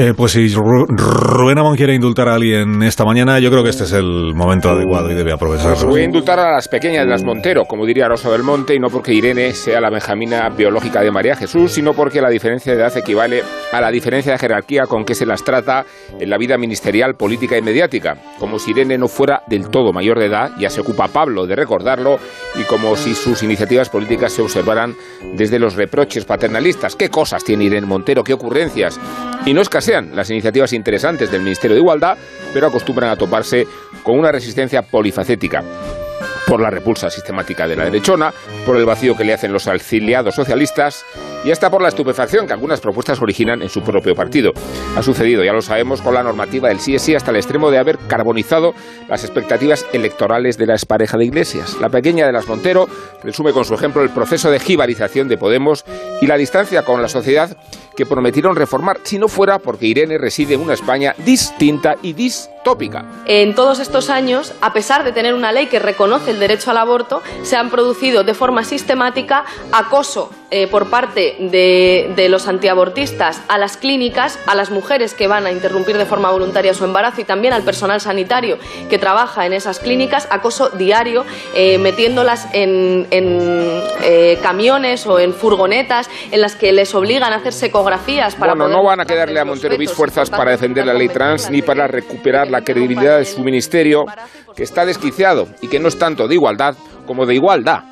Eh, pues si Rubén quiere indultar a alguien esta mañana, yo creo que este es el momento adecuado y debe aprovecharlo. Voy a indultar a las pequeñas de las Montero, como diría Rosa del Monte, y no porque Irene sea la benjamina biológica de María Jesús, sino porque la diferencia de edad equivale a la diferencia de jerarquía con que se las trata en la vida ministerial, política y mediática. Como si Irene no fuera del todo mayor de edad, ya se ocupa Pablo de recordarlo, y como si sus iniciativas políticas se observaran desde los reproches paternalistas. ¿Qué cosas tiene Irene Montero? ¿Qué ocurrencias? Y no escasean las iniciativas interesantes del Ministerio de Igualdad, pero acostumbran a toparse con una resistencia polifacética por la repulsa sistemática de la derechona, por el vacío que le hacen los auxiliados socialistas y hasta por la estupefacción que algunas propuestas originan en su propio partido. Ha sucedido, ya lo sabemos, con la normativa del sí sí hasta el extremo de haber carbonizado las expectativas electorales de la expareja de Iglesias. La pequeña de las Montero resume con su ejemplo el proceso de jibarización de Podemos y la distancia con la sociedad que prometieron reformar, si no fuera porque Irene reside en una España distinta y distópica. En todos estos años, a pesar de tener una ley que reconoce el derecho al aborto, se han producido de forma sistemática acoso eh, por parte de, de, los antiabortistas a las clínicas, a las mujeres que van a interrumpir de forma voluntaria su embarazo y también al personal sanitario que trabaja en esas clínicas, acoso diario, eh, metiéndolas en, en eh, camiones o en furgonetas en las que les obligan a hacerse ecografías para Bueno, no van a quedarle a Montero Bis fuerzas para defender la ley trans ni para recuperar la credibilidad de su ministerio, que está desquiciado y que no es tanto de igualdad como de igualdad.